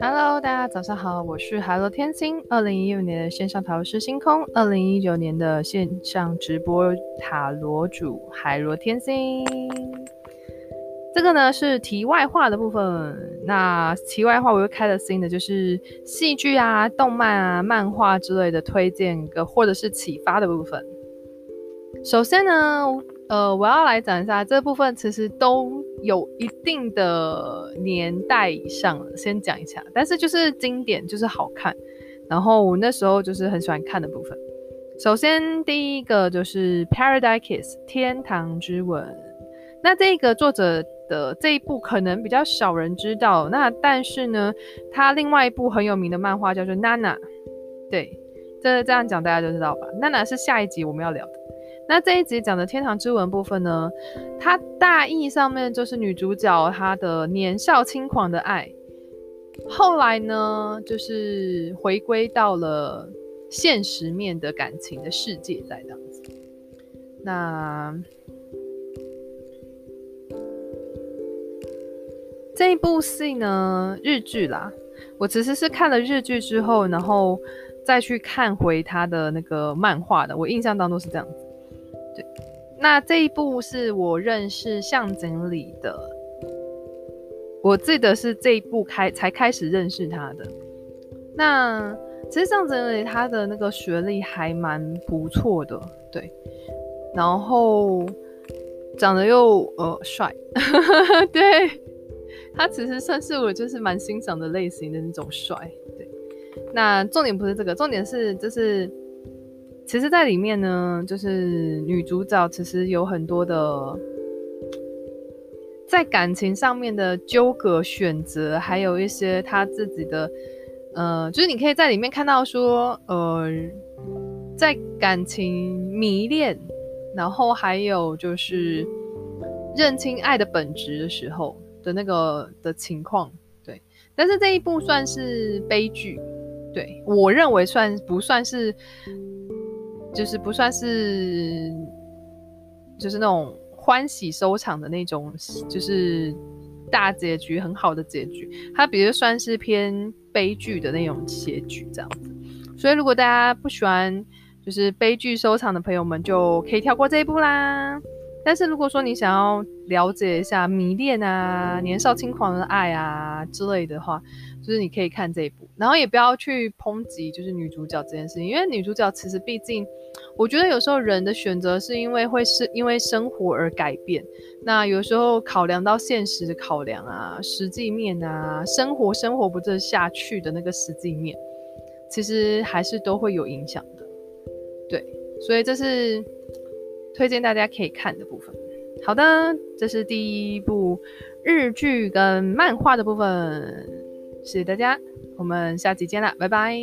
Hello，大家早上好，我是海螺天星。二零一五年的线上塔罗师星空，二零一九年的线上直播塔罗主海螺天星。这个呢是题外话的部分。那题外话，我又开了新的，就是戏剧啊、动漫啊、漫画之类的推荐个或者是启发的部分。首先呢，呃，我要来讲一下这部分，其实都有一定的年代以上了。先讲一下，但是就是经典，就是好看。然后我那时候就是很喜欢看的部分。首先第一个就是《Paradise Kiss》天堂之吻。那这个作者的这一部可能比较少人知道，那但是呢，他另外一部很有名的漫画叫做《娜娜》，对，这这样讲大家就知道吧？娜娜是下一集我们要聊的。那这一集讲的天堂之吻部分呢，它大意上面就是女主角她的年少轻狂的爱，后来呢，就是回归到了现实面的感情的世界，在这样子。那这一部戏呢，日剧啦，我其实是看了日剧之后，然后再去看回他的那个漫画的，我印象当中是这样子。那这一部是我认识向井理的，我记得是这一部开才开始认识他的。那其实向井理他的那个学历还蛮不错的，对，然后长得又呃帅，对，他其实算是我就是蛮欣赏的类型的那种帅，对。那重点不是这个，重点是就是。其实，在里面呢，就是女主角其实有很多的在感情上面的纠葛选择，还有一些她自己的，呃，就是你可以在里面看到说，呃，在感情迷恋，然后还有就是认清爱的本质的时候的那个的情况，对。但是这一部算是悲剧，对，我认为算不算是？就是不算是，就是那种欢喜收场的那种，就是大结局很好的结局。它比如算是偏悲剧的那种结局这样子。所以如果大家不喜欢就是悲剧收场的朋友们，就可以跳过这一步啦。但是如果说你想要了解一下迷恋啊、年少轻狂的爱啊之类的话，就是你可以看这一部，然后也不要去抨击就是女主角这件事情，因为女主角其实毕竟，我觉得有时候人的选择是因为会是因为生活而改变，那有时候考量到现实的考量啊、实际面啊、生活生活不这下去的那个实际面，其实还是都会有影响的。对，所以这是推荐大家可以看的部分。好的，这是第一部日剧跟漫画的部分。谢谢大家，我们下期见啦，拜拜。